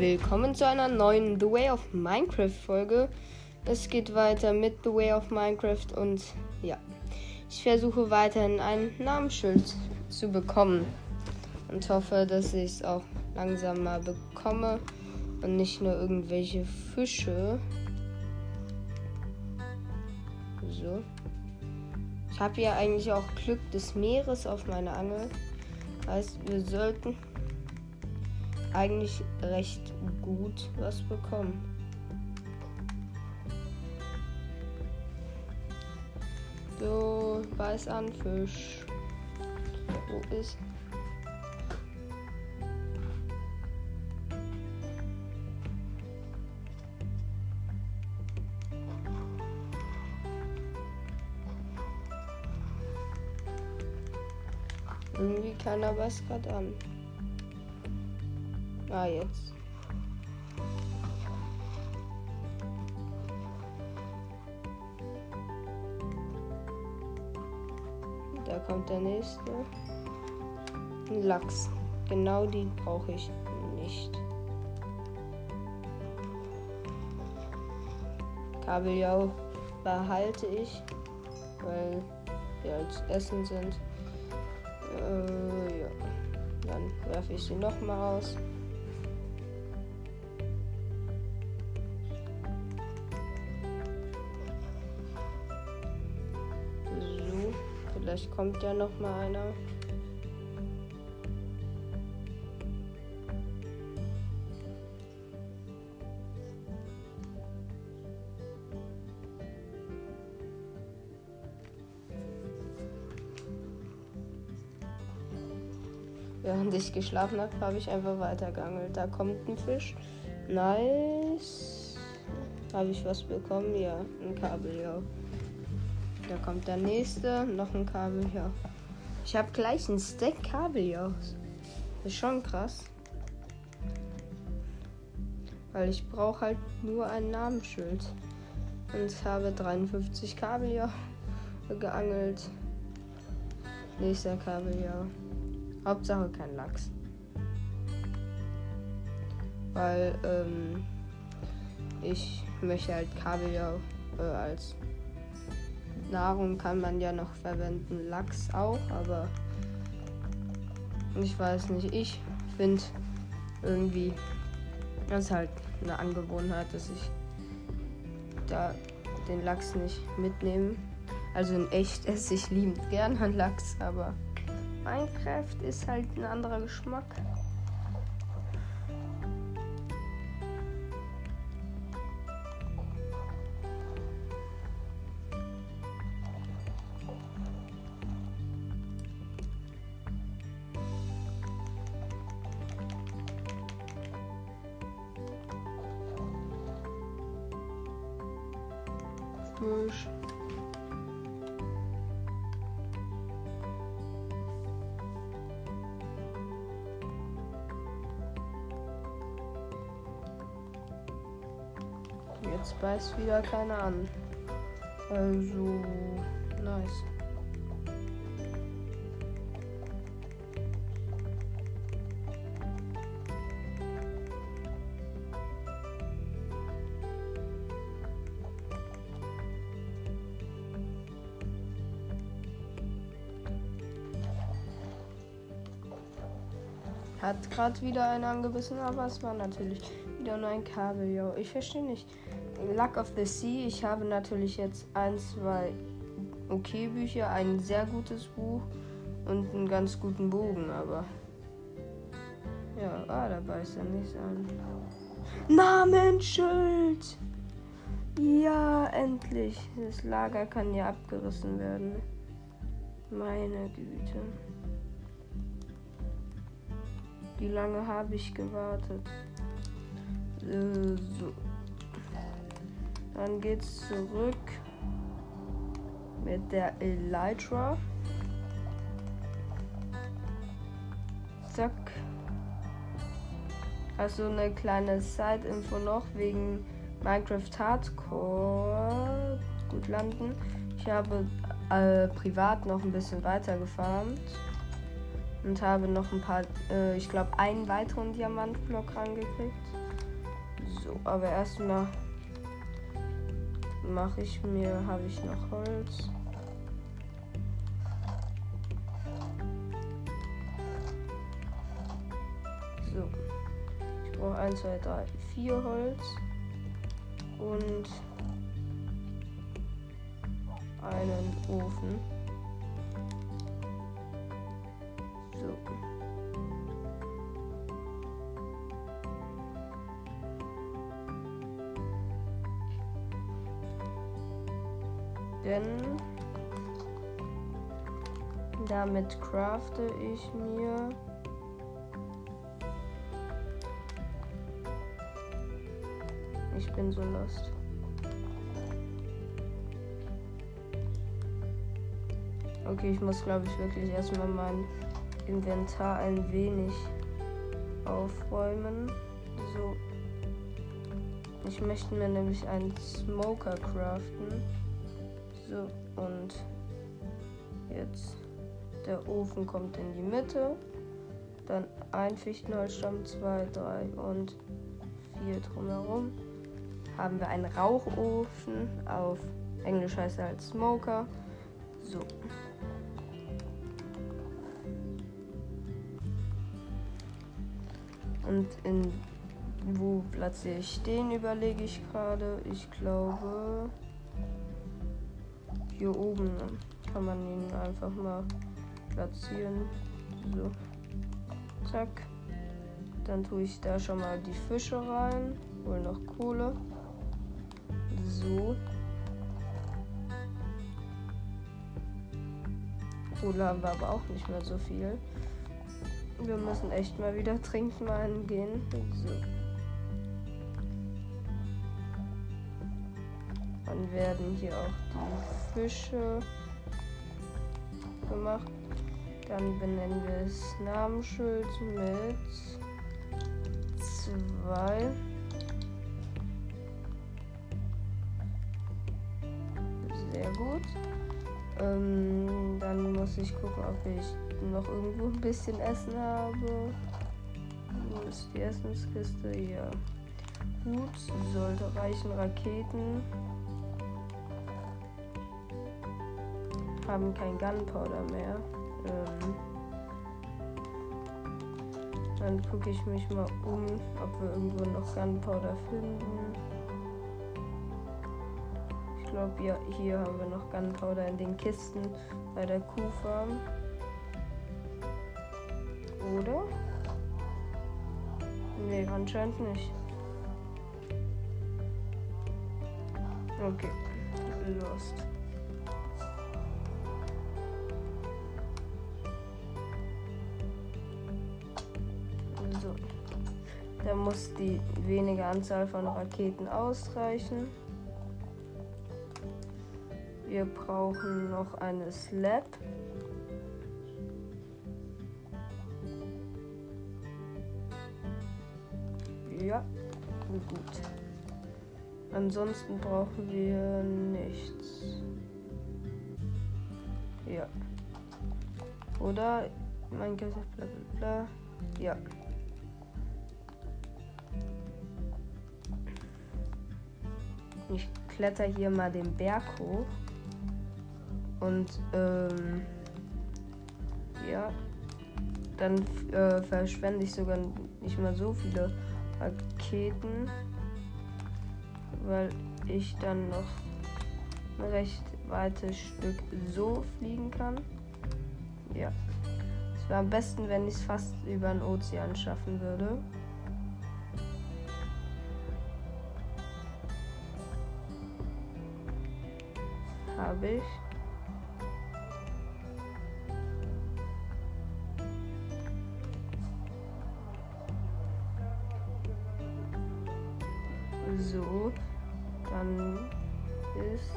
willkommen zu einer neuen The Way of Minecraft Folge. Es geht weiter mit The Way of Minecraft und ja, ich versuche weiterhin ein Namensschild zu bekommen und hoffe, dass ich es auch langsam mal bekomme und nicht nur irgendwelche Fische. So. Ich habe ja eigentlich auch Glück des Meeres auf meiner Angel. Heißt, wir sollten eigentlich recht gut was bekommen. So, Fisch. Wo ist? Irgendwie keiner weiß gerade an. Ah, jetzt. Da kommt der nächste. Ein Lachs. Genau die brauche ich nicht. Kabeljau behalte ich, weil wir als Essen sind. Äh, ja. Dann werfe ich sie nochmal aus. Kommt ja noch mal einer. Während ich geschlafen habe, habe ich einfach weitergeangelt. Da kommt ein Fisch. Nice. Habe ich was bekommen? Ja, ein Kabeljau. Da kommt der nächste. Noch ein Kabeljau. Ich habe gleich ein Stack Kabeljaus. Ist schon krass. Weil ich brauche halt nur ein Namensschild. Und habe 53 Kabeljau geangelt. Nächster Kabeljau. Hauptsache kein Lachs. Weil ähm, ich möchte halt Kabeljau äh, als Nahrung kann man ja noch verwenden. Lachs auch, aber ich weiß nicht. Ich finde irgendwie, das ist halt eine Angewohnheit, dass ich da den Lachs nicht mitnehme. Also in echt esse ich liebend gerne Lachs, aber Minecraft ist halt ein anderer Geschmack. Jetzt beißt wieder keiner an. Also, nice. Hat gerade wieder einen angebissen, aber es war natürlich wieder nur ein Kabeljau. Ich verstehe nicht. Luck of the Sea. Ich habe natürlich jetzt ein, zwei okay Bücher, ein sehr gutes Buch und einen ganz guten Bogen, aber ja, ah, da beißt er nicht an. Namensschild! Ja, endlich. Das Lager kann ja abgerissen werden. Meine Güte. Wie lange habe ich gewartet? Äh, so. Dann geht's zurück mit der Elytra. Zack. Also eine kleine Side-Info noch wegen Minecraft Hardcore. Gut landen. Ich habe äh, privat noch ein bisschen weiter gefarmt und habe noch ein paar, äh, ich glaube, einen weiteren Diamantblock rangekriegt. So, aber erstmal mache ich mir, habe ich noch Holz. So. Ich brauche 1, 2, 3, 4 Holz. Und einen Ofen. Damit crafte ich mir Ich bin so lost. Okay, ich muss glaube ich wirklich erstmal mein Inventar ein wenig aufräumen. So. Ich möchte mir nämlich einen Smoker craften. So, und jetzt der Ofen kommt in die Mitte. Dann ein Fichtenholzstamm, zwei, drei und vier drumherum. Haben wir einen Rauchofen auf Englisch heißt er als Smoker. So. Und in wo platziere ich den, überlege ich gerade. Ich glaube, hier oben kann man ihn einfach mal platzieren. So. Zack. Dann tue ich da schon mal die Fische rein. Hol noch Kohle. So. Kohle haben wir aber auch nicht mehr so viel. Wir müssen echt mal wieder trinken mal gehen. So. Dann werden hier auch die Fische gemacht. Dann benennen wir es Namensschild mit zwei. Sehr gut. Ähm, dann muss ich gucken, ob ich noch irgendwo ein bisschen Essen habe. Wo ist die Essenskiste? Ja. Gut, sollte reichen. Raketen. Haben kein Gunpowder mehr. Ähm, dann gucke ich mich mal um, ob wir irgendwo noch Gunpowder finden. Ich glaube, ja, hier haben wir noch Gunpowder in den Kisten bei der Kuhfarm. Oder? Nee, anscheinend nicht. Okay, lost. Muss die wenige Anzahl von Raketen ausreichen. Wir brauchen noch eine Slab. Ja, gut. Ansonsten brauchen wir nichts. Ja. Oder mein Geld, bla bla bla. Ja. Ich kletter hier mal den Berg hoch. Und ähm, ja, dann äh, verschwende ich sogar nicht mal so viele Raketen, weil ich dann noch ein recht weites Stück so fliegen kann. Ja. Es wäre am besten, wenn ich es fast über den Ozean schaffen würde. Habe ich. So, dann ist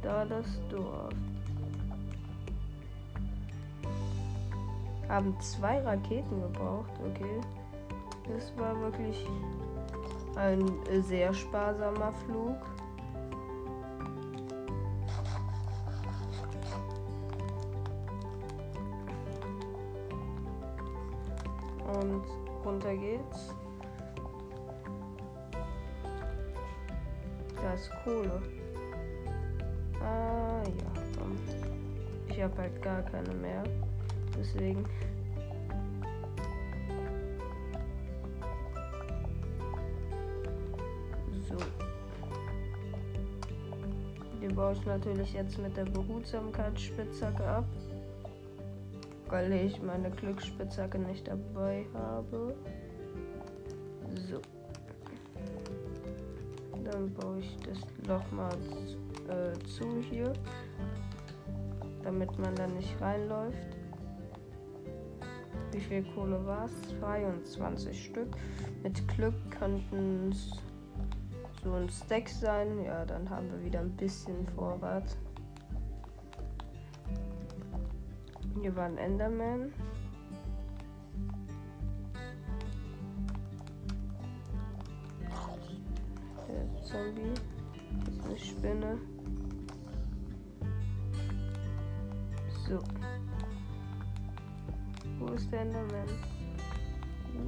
da das Dorf. Haben zwei Raketen gebraucht, okay. Das war wirklich ein sehr sparsamer Flug. Runter geht's. Da ist Kohle. Ah ja, komm. Ich habe halt gar keine mehr. Deswegen. So. Die baue ich natürlich jetzt mit der Behutsamkeitsspitzhacke ab. Weil ich meine Glücksspitzhacke nicht dabei habe. So. Dann baue ich das Loch mal äh, zu hier. Damit man da nicht reinläuft. Wie viel Kohle war es? 22 Stück. Mit Glück könnten es so ein Stack sein. Ja, dann haben wir wieder ein bisschen Vorrat. Hier war ein Enderman. Der Zombie. Das ist eine Spinne. So. Wo ist der Enderman?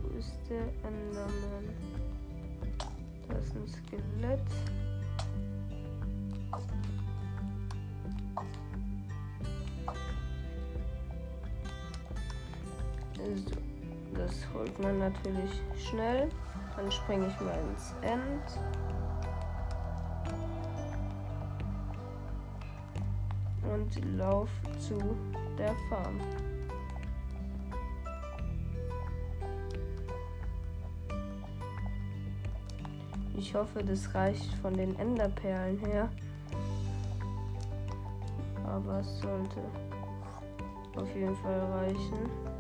Wo ist der Enderman? Da ist ein Skelett. Holt man natürlich schnell. Dann springe ich mal ins End. Und laufe zu der Farm. Ich hoffe, das reicht von den Enderperlen her. Aber es sollte auf jeden Fall reichen.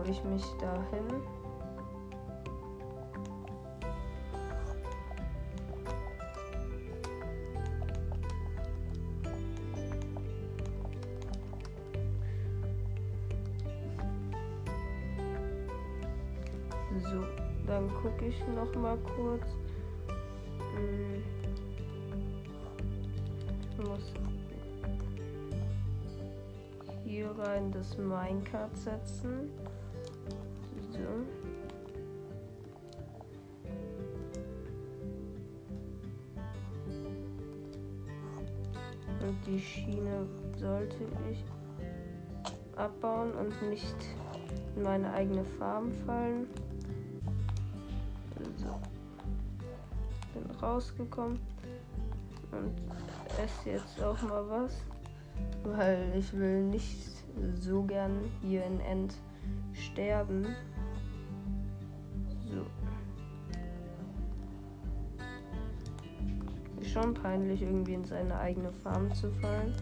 Baue ich mich dahin. So, dann gucke ich noch mal kurz. Hm. Ich muss hier rein das Minecart setzen. Schiene sollte ich abbauen und nicht in meine eigene Farm fallen. So. Bin rausgekommen und esse jetzt auch mal was, weil ich will nicht so gern hier in End sterben. So. Schon peinlich, irgendwie in seine eigene Farm zu fallen.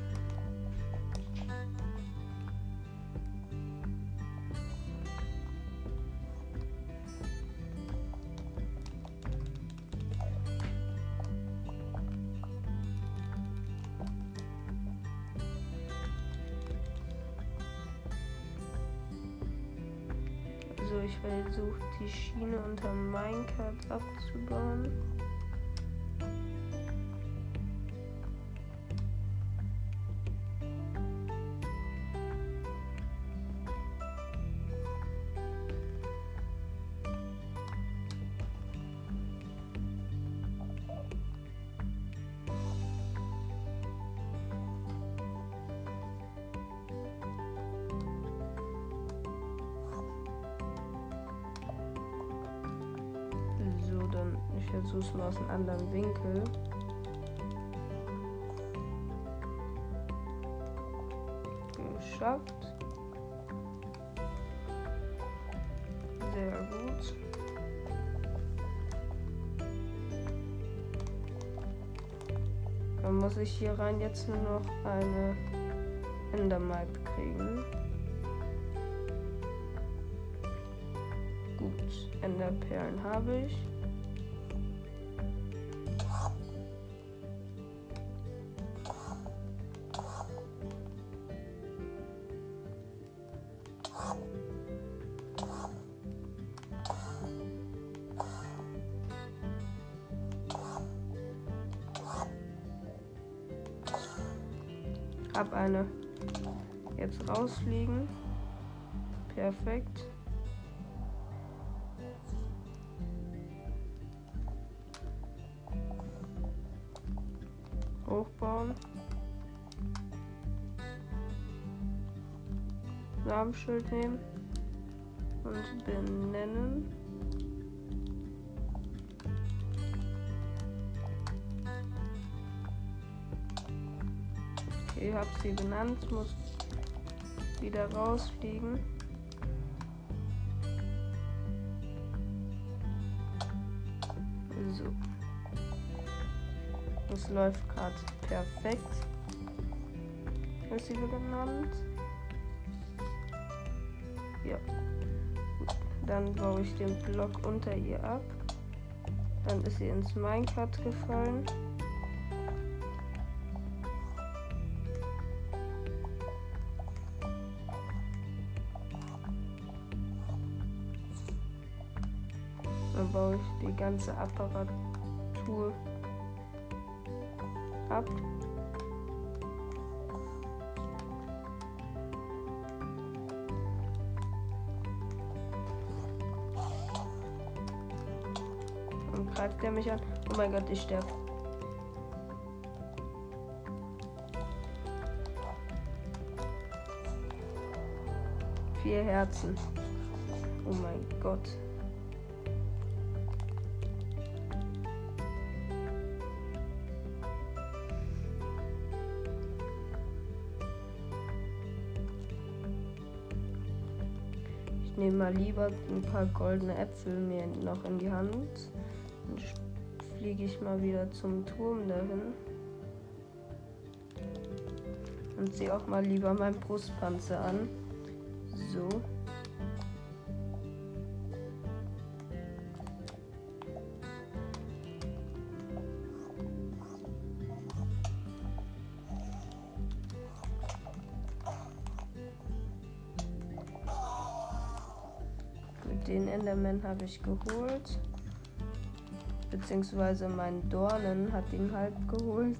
So, ich versuche die Schiene unter Minecart abzubauen. Dann ich versuche es mal aus einem anderen Winkel. Geschafft. Sehr gut. Dann muss ich hier rein jetzt nur noch eine Endermap kriegen. Gut, Enderperlen habe ich. Perfekt. Hochbauen. Namensschild nehmen und benennen. Okay, hab sie benannt, muss wieder rausfliegen. Das läuft gerade perfekt. Ist sie benannt? Ja. Dann baue ich den Block unter ihr ab. Dann ist sie ins Minecart gefallen. Dann baue ich die ganze Apparatur mich an. Oh mein Gott, ich sterbe. Vier Herzen. Oh mein Gott. nehme mal lieber ein paar goldene Äpfel mir noch in die Hand. Fliege ich mal wieder zum Turm dahin. Und sehe auch mal lieber meinen Brustpanzer an. So. Den Enderman habe ich geholt. Beziehungsweise mein Dornen hat ihn halb geholt.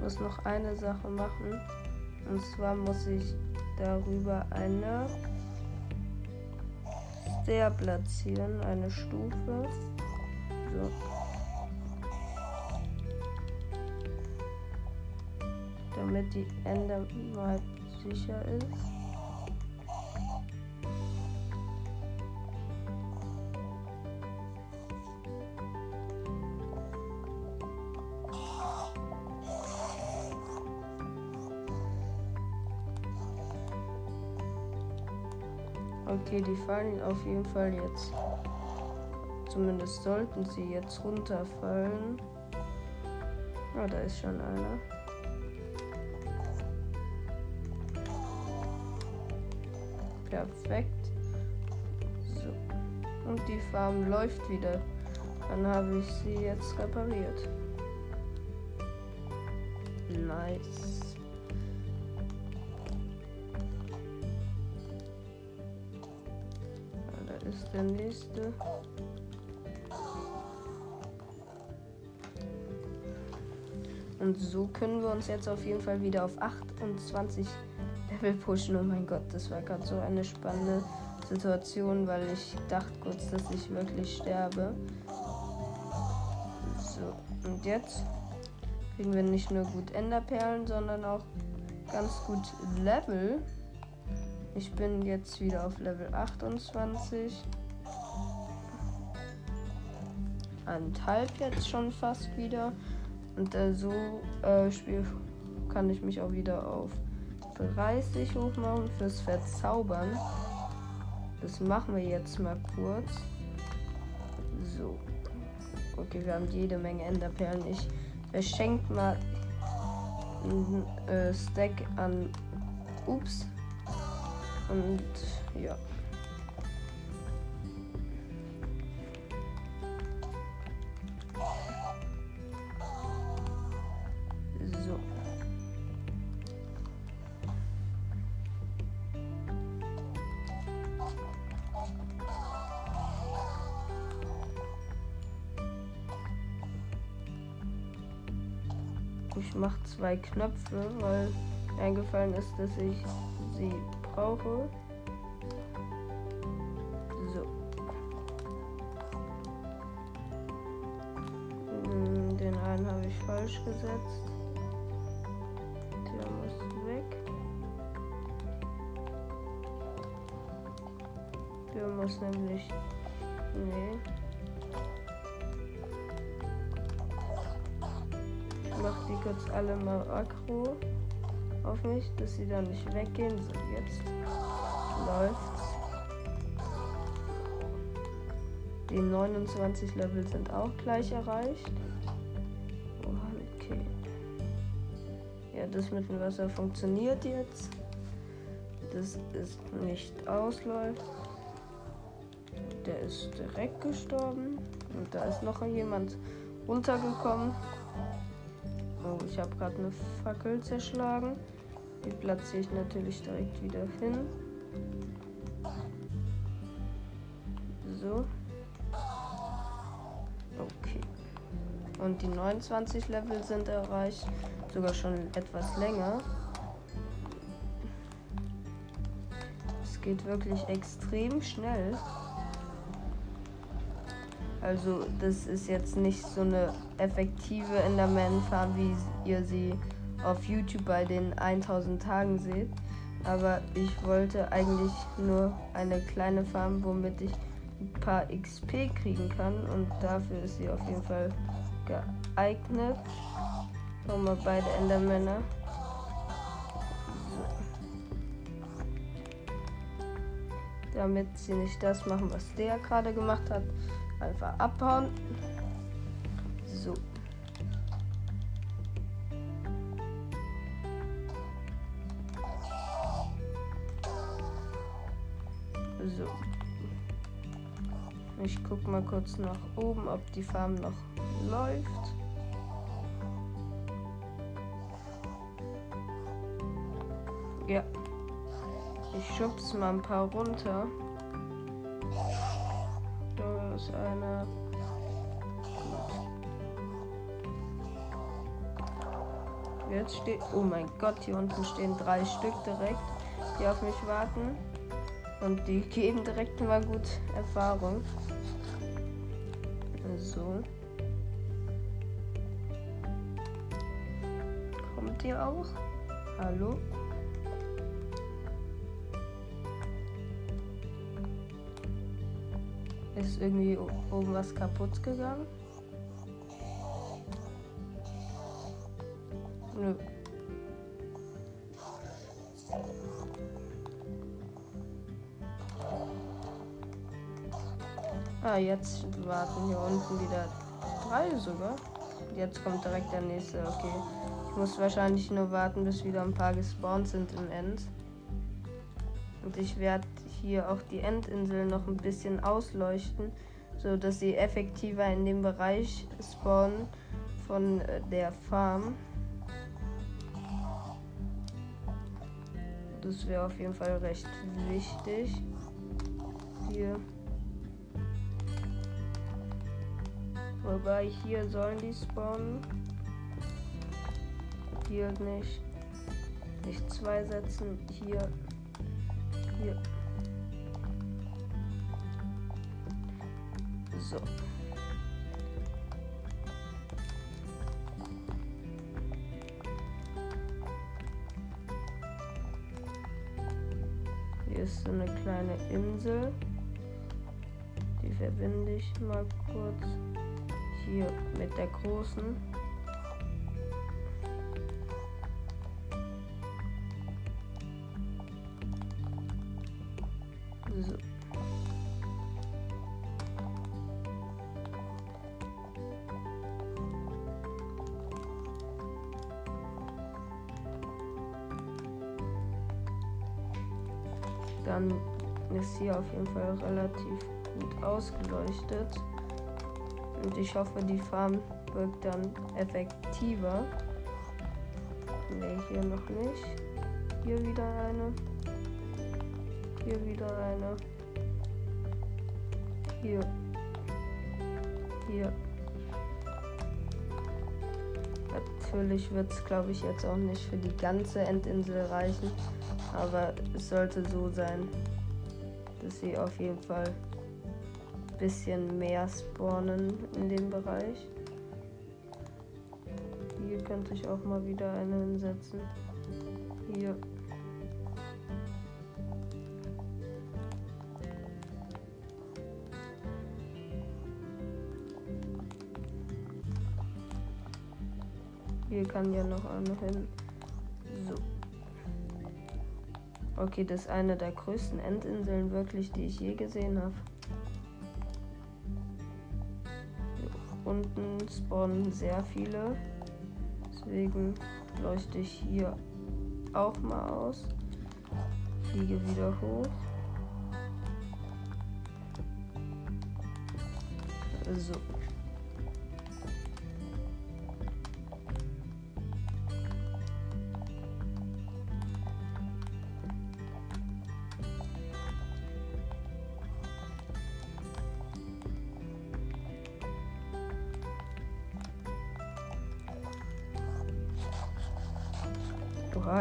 Muss noch eine Sache machen. Und zwar muss ich darüber eine Stair platzieren, eine Stufe. So. Damit die Ende mal sicher ist. Die fallen auf jeden Fall jetzt. Zumindest sollten sie jetzt runterfallen. Ah, da ist schon einer. Perfekt. So. Und die Farm läuft wieder. Dann habe ich sie jetzt repariert. Nice. Ist der nächste. Und so können wir uns jetzt auf jeden Fall wieder auf 28 Level pushen. Oh mein Gott, das war gerade so eine spannende Situation, weil ich dachte kurz, dass ich wirklich sterbe. So, und jetzt kriegen wir nicht nur gut Enderperlen, sondern auch ganz gut Level. Ich bin jetzt wieder auf Level 28. Anderthalb jetzt schon fast wieder. Und äh, so äh, Spiel kann ich mich auch wieder auf 30 hochmachen fürs Verzaubern. Das machen wir jetzt mal kurz. So. Okay, wir haben jede Menge Enderperlen. Ich verschenke mal ein äh, Stack an Ups. Und ja. So. Ich mache zwei Knöpfe, weil eingefallen ist, dass ich sie brauche. So. Hm, Den einen habe ich falsch gesetzt. Der muss weg. Der muss nämlich. Nee. Ich mache die kurz alle mal aggro auf mich, dass sie dann nicht weggehen. So, jetzt läuft's. Die 29 Level sind auch gleich erreicht. Oh, okay. Ja, das mit dem Wasser funktioniert jetzt. Das ist nicht ausläuft. Der ist direkt gestorben. Und da ist noch jemand runtergekommen. Oh, ich habe gerade eine Fackel zerschlagen. Die platziere ich natürlich direkt wieder hin. So. Okay. Und die 29 Level sind erreicht. Sogar schon etwas länger. Es geht wirklich extrem schnell. Also das ist jetzt nicht so eine effektive Enderman-Farm, wie ihr sie auf YouTube bei den 1000 Tagen seht. Aber ich wollte eigentlich nur eine kleine Farm, womit ich ein paar XP kriegen kann. Und dafür ist sie auf jeden Fall geeignet. Nochmal beide Endermänner. Damit sie nicht das machen, was der gerade gemacht hat. Einfach abhauen. So. So. Ich guck mal kurz nach oben, ob die Farm noch läuft. Ja. Ich schub's mal ein paar runter. Da ist einer. Jetzt steht. Oh mein Gott, hier unten stehen drei Stück direkt, die auf mich warten. Und die geben direkt mal gut Erfahrung. So. Kommt ihr auch? Hallo? Ist irgendwie oben was kaputt gegangen? Jetzt warten hier unten wieder drei sogar. Jetzt kommt direkt der nächste. Okay. Ich muss wahrscheinlich nur warten, bis wieder ein paar gespawnt sind im End. Und ich werde hier auch die Endinsel noch ein bisschen ausleuchten, so dass sie effektiver in dem Bereich spawnen von äh, der Farm. Das wäre auf jeden Fall recht wichtig. Hier. Wobei hier sollen die spawnen. Hier nicht. Nicht zwei setzen. Hier. Hier. So. Hier ist so eine kleine Insel. Die verbinde ich mal kurz hier mit der großen. So. Dann ist hier auf jeden Fall relativ gut ausgeleuchtet. Und ich hoffe, die Farm wirkt dann effektiver. Ne, hier noch nicht. Hier wieder eine. Hier wieder eine. Hier. Hier. Natürlich wird es, glaube ich, jetzt auch nicht für die ganze Endinsel reichen. Aber es sollte so sein, dass sie auf jeden Fall bisschen mehr spawnen in dem Bereich. Hier könnte ich auch mal wieder eine hinsetzen. Hier. Hier kann ja noch eine hin. So. Okay, das ist eine der größten Endinseln wirklich, die ich je gesehen habe. Unten spawnen sehr viele. Deswegen leuchte ich hier auch mal aus. Fliege wieder hoch. So.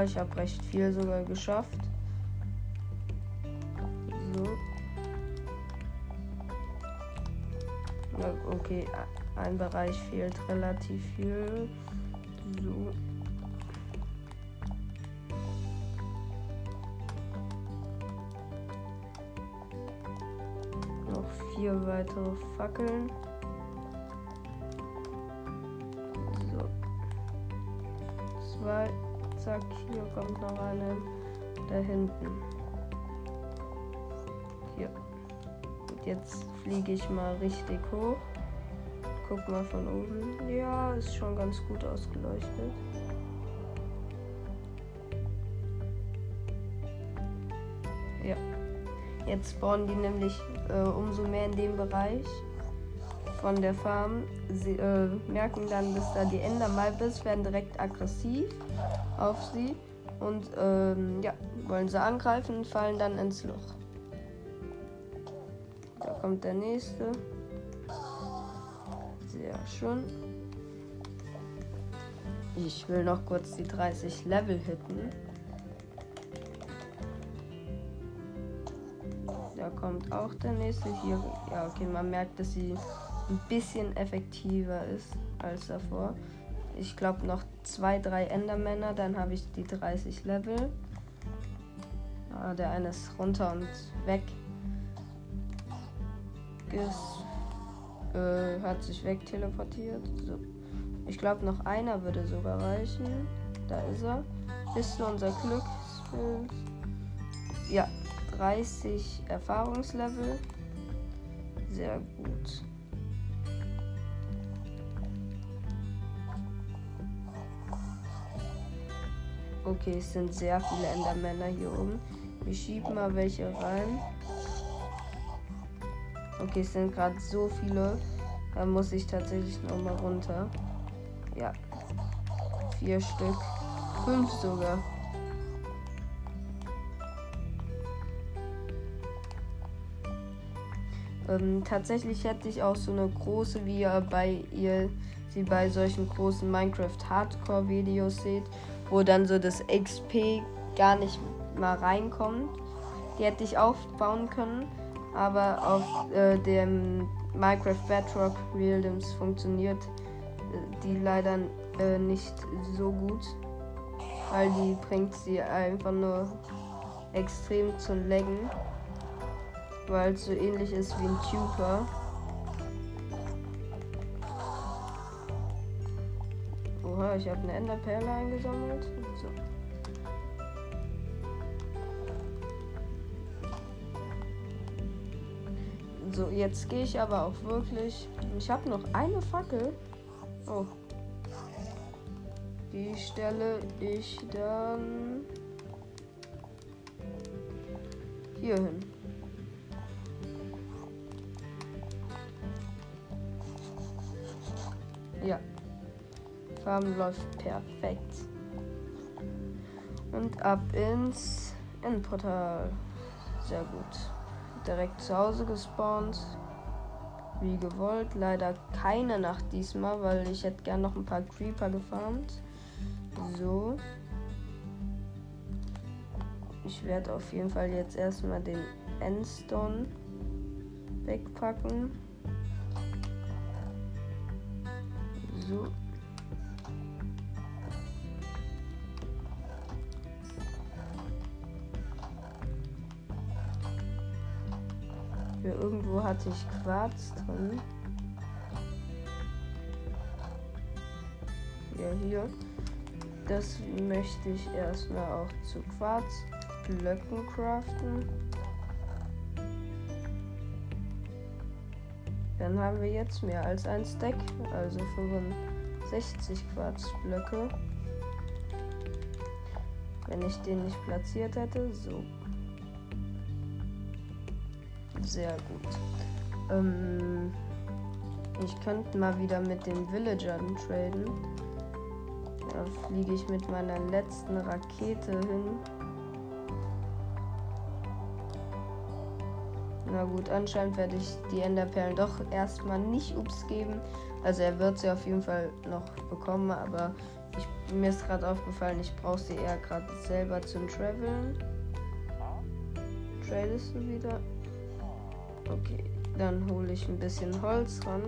Ich habe recht viel sogar geschafft. So. Ja, okay, ein Bereich fehlt relativ viel. So. Noch vier weitere Fackeln. Zack, hier kommt noch eine da hinten. Hier. Und jetzt fliege ich mal richtig hoch. Guck mal von oben. Ja, ist schon ganz gut ausgeleuchtet. Ja. Jetzt spawnen die nämlich äh, umso mehr in dem Bereich von der Farm. Sie äh, merken dann, dass da die Endermalp ist, werden direkt aggressiv auf sie und ähm, ja, wollen sie angreifen, fallen dann ins Loch. Da kommt der nächste. Sehr schön. Ich will noch kurz die 30 Level hitten. Da kommt auch der nächste. Hier, ja, okay, man merkt, dass sie ein bisschen effektiver ist als davor. Ich glaube noch zwei, drei Endermänner, dann habe ich die 30 Level. Ah, der eine ist runter und weg. Ist, äh, hat sich weg teleportiert. So. Ich glaube noch einer würde sogar reichen. Da ist er. Ist unser Glücksbild. Ja, 30 Erfahrungslevel. Sehr gut. Okay, es sind sehr viele Endermänner hier oben. Wir schieben mal welche rein. Okay, es sind gerade so viele. Da muss ich tatsächlich noch mal runter. Ja. Vier Stück. Fünf sogar. Ähm, tatsächlich hätte ich auch so eine große, wie ihr bei ihr sie bei solchen großen Minecraft Hardcore Videos seht, wo dann so das XP gar nicht mal reinkommt. Die hätte ich aufbauen können, aber auf äh, dem Minecraft Bedrock Realms funktioniert äh, die leider äh, nicht so gut, weil die bringt sie einfach nur extrem zu laggen, weil es so ähnlich ist wie ein Tuber. Oha, ich habe eine Enderperle eingesammelt. So. So, jetzt gehe ich aber auch wirklich. Ich habe noch eine Fackel. Oh. Die stelle ich dann hier hin. Farben läuft perfekt. Und ab ins Endportal. Sehr gut. Direkt zu Hause gespawnt. Wie gewollt. Leider keine Nacht diesmal, weil ich hätte gern noch ein paar Creeper gefarmt. So. Ich werde auf jeden Fall jetzt erstmal den Endstone wegpacken. So. Hier irgendwo hatte ich Quarz drin. Ja, hier. Das möchte ich erstmal auch zu Quarzblöcken craften. Dann haben wir jetzt mehr als ein Stack, also 65 Quarzblöcke. Wenn ich den nicht platziert hätte, so sehr gut. Ähm, ich könnte mal wieder mit den Villagern traden. Da fliege ich mit meiner letzten Rakete hin. Na gut, anscheinend werde ich die Enderperlen doch erstmal nicht ups geben. Also er wird sie auf jeden Fall noch bekommen, aber ich, mir ist gerade aufgefallen, ich brauche sie eher gerade selber zum Traveln. Tradest du wieder? Okay, dann hole ich ein bisschen Holz ran.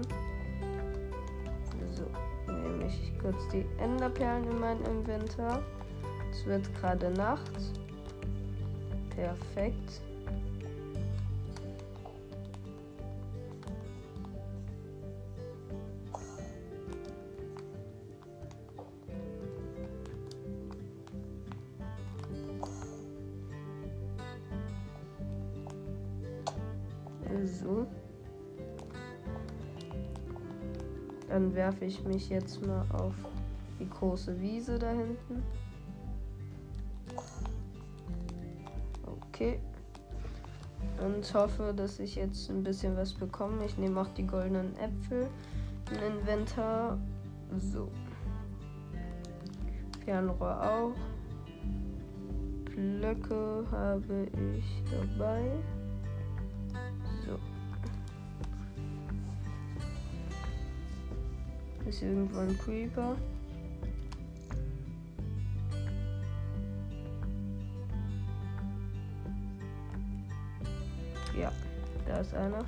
So, nehme ich kurz die Enderperlen in mein Inventar. Es wird gerade Nacht. Perfekt. Dann werfe ich mich jetzt mal auf die große Wiese da hinten. Okay. Und hoffe, dass ich jetzt ein bisschen was bekomme. Ich nehme auch die goldenen Äpfel im Inventar. So. Fernrohr auch. Blöcke habe ich dabei. Ist irgendwo ein Creeper? Ja, da ist einer.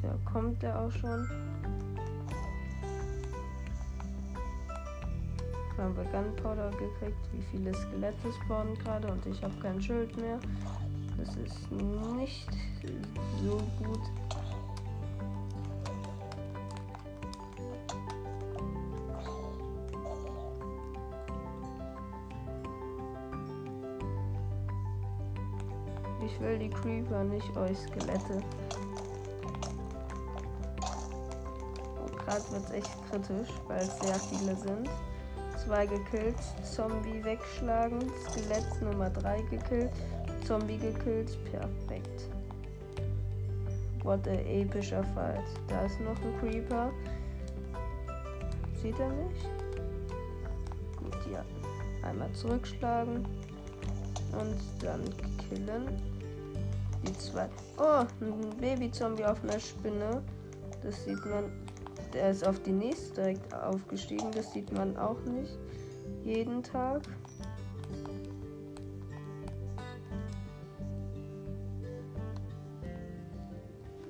Da kommt er auch schon. Haben wir Gunpowder gekriegt. Wie viele Skelette spawnen gerade und ich habe kein Schild mehr. Das ist nicht so gut. Ich will die Creeper, nicht euch Skelette. Gerade wird es echt kritisch, weil es sehr viele sind. 2 gekillt, Zombie wegschlagen, Skelett Nummer 3 gekillt, Zombie gekillt, perfekt. What a epischer Fight. Da ist noch ein Creeper. Sieht er mich? Gut, ja. Einmal zurückschlagen und dann killen. Die zwei. Oh, ein Baby-Zombie auf einer Spinne. Das sieht man der ist auf die nächste direkt aufgestiegen. Das sieht man auch nicht jeden Tag.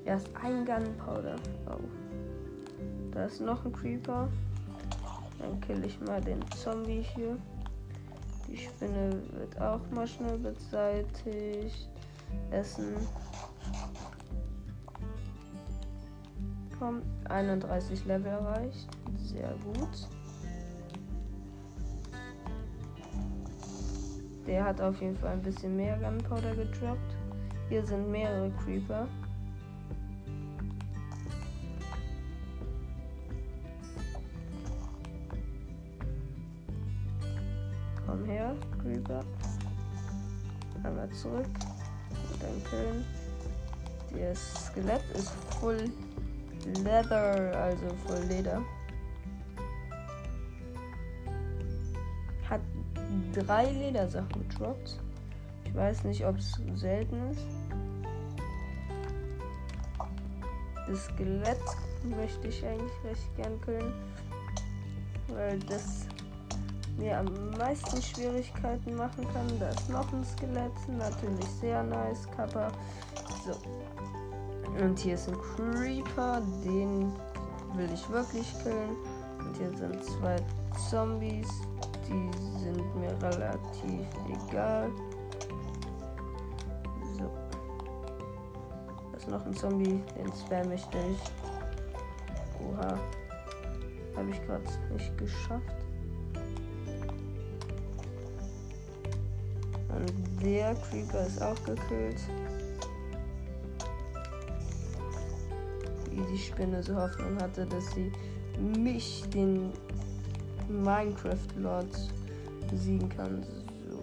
Erst ein Gunpowder. Oh. Da ist noch ein Creeper. Dann kill ich mal den Zombie hier. Die Spinne wird auch mal schnell beseitigt. Essen. Komm, 31 Level erreicht. Sehr gut. Der hat auf jeden Fall ein bisschen mehr Gunpowder gedroppt. Hier sind mehrere Creeper. Komm her, Creeper. Einmal zurück. Danke. Das Skelett ist voll Leather, also voll Leder. Hat drei Ledersachen gedroppt. Ich weiß nicht, ob es selten ist. Das Skelett möchte ich eigentlich recht gern killen. Weil das mir am meisten Schwierigkeiten machen kann. Da ist noch ein Skelett. Natürlich sehr nice. Kappa. So. Und hier ist ein Creeper. Den will ich wirklich killen. Und hier sind zwei Zombies. Die sind mir relativ egal. So. Da ist noch ein Zombie. Den spam ich durch. Oha. Habe ich gerade nicht geschafft. Und der Creeper ist auch gekillt. Die Spinne so Hoffnung hatte, dass sie mich, den Minecraft Lord, besiegen kann. So.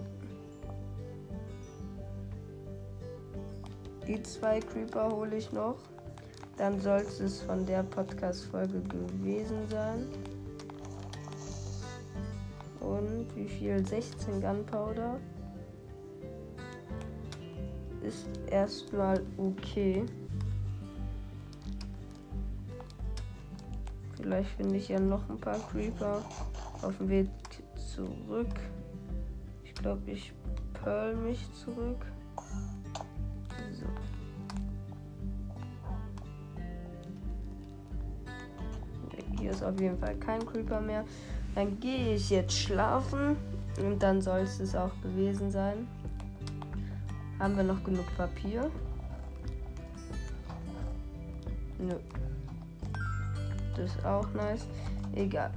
Die zwei Creeper hole ich noch. Dann soll es von der Podcast-Folge gewesen sein. Und wie viel? 16 Gunpowder. Ist erstmal okay. Vielleicht finde ich ja noch ein paar Creeper auf dem Weg zurück. Ich glaube, ich pearl mich zurück. Hier ist auf jeden Fall kein Creeper mehr. Dann gehe ich jetzt schlafen und dann soll es auch gewesen sein. Haben wir noch genug Papier? Nö. Ist auch nice. Egal.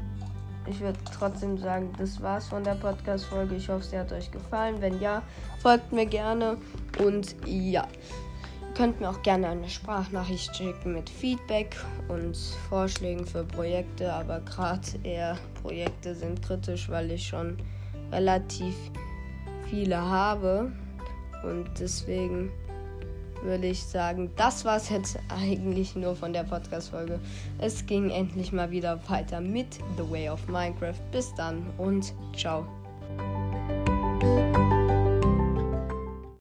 Ich würde trotzdem sagen, das war's von der Podcast-Folge. Ich hoffe, sie hat euch gefallen. Wenn ja, folgt mir gerne. Und ja. Könnt mir auch gerne eine Sprachnachricht schicken mit Feedback und Vorschlägen für Projekte, aber gerade eher Projekte sind kritisch, weil ich schon relativ viele habe. Und deswegen würde ich sagen, das war es jetzt eigentlich nur von der Podcast-Folge. Es ging endlich mal wieder weiter mit The Way of Minecraft. Bis dann und ciao.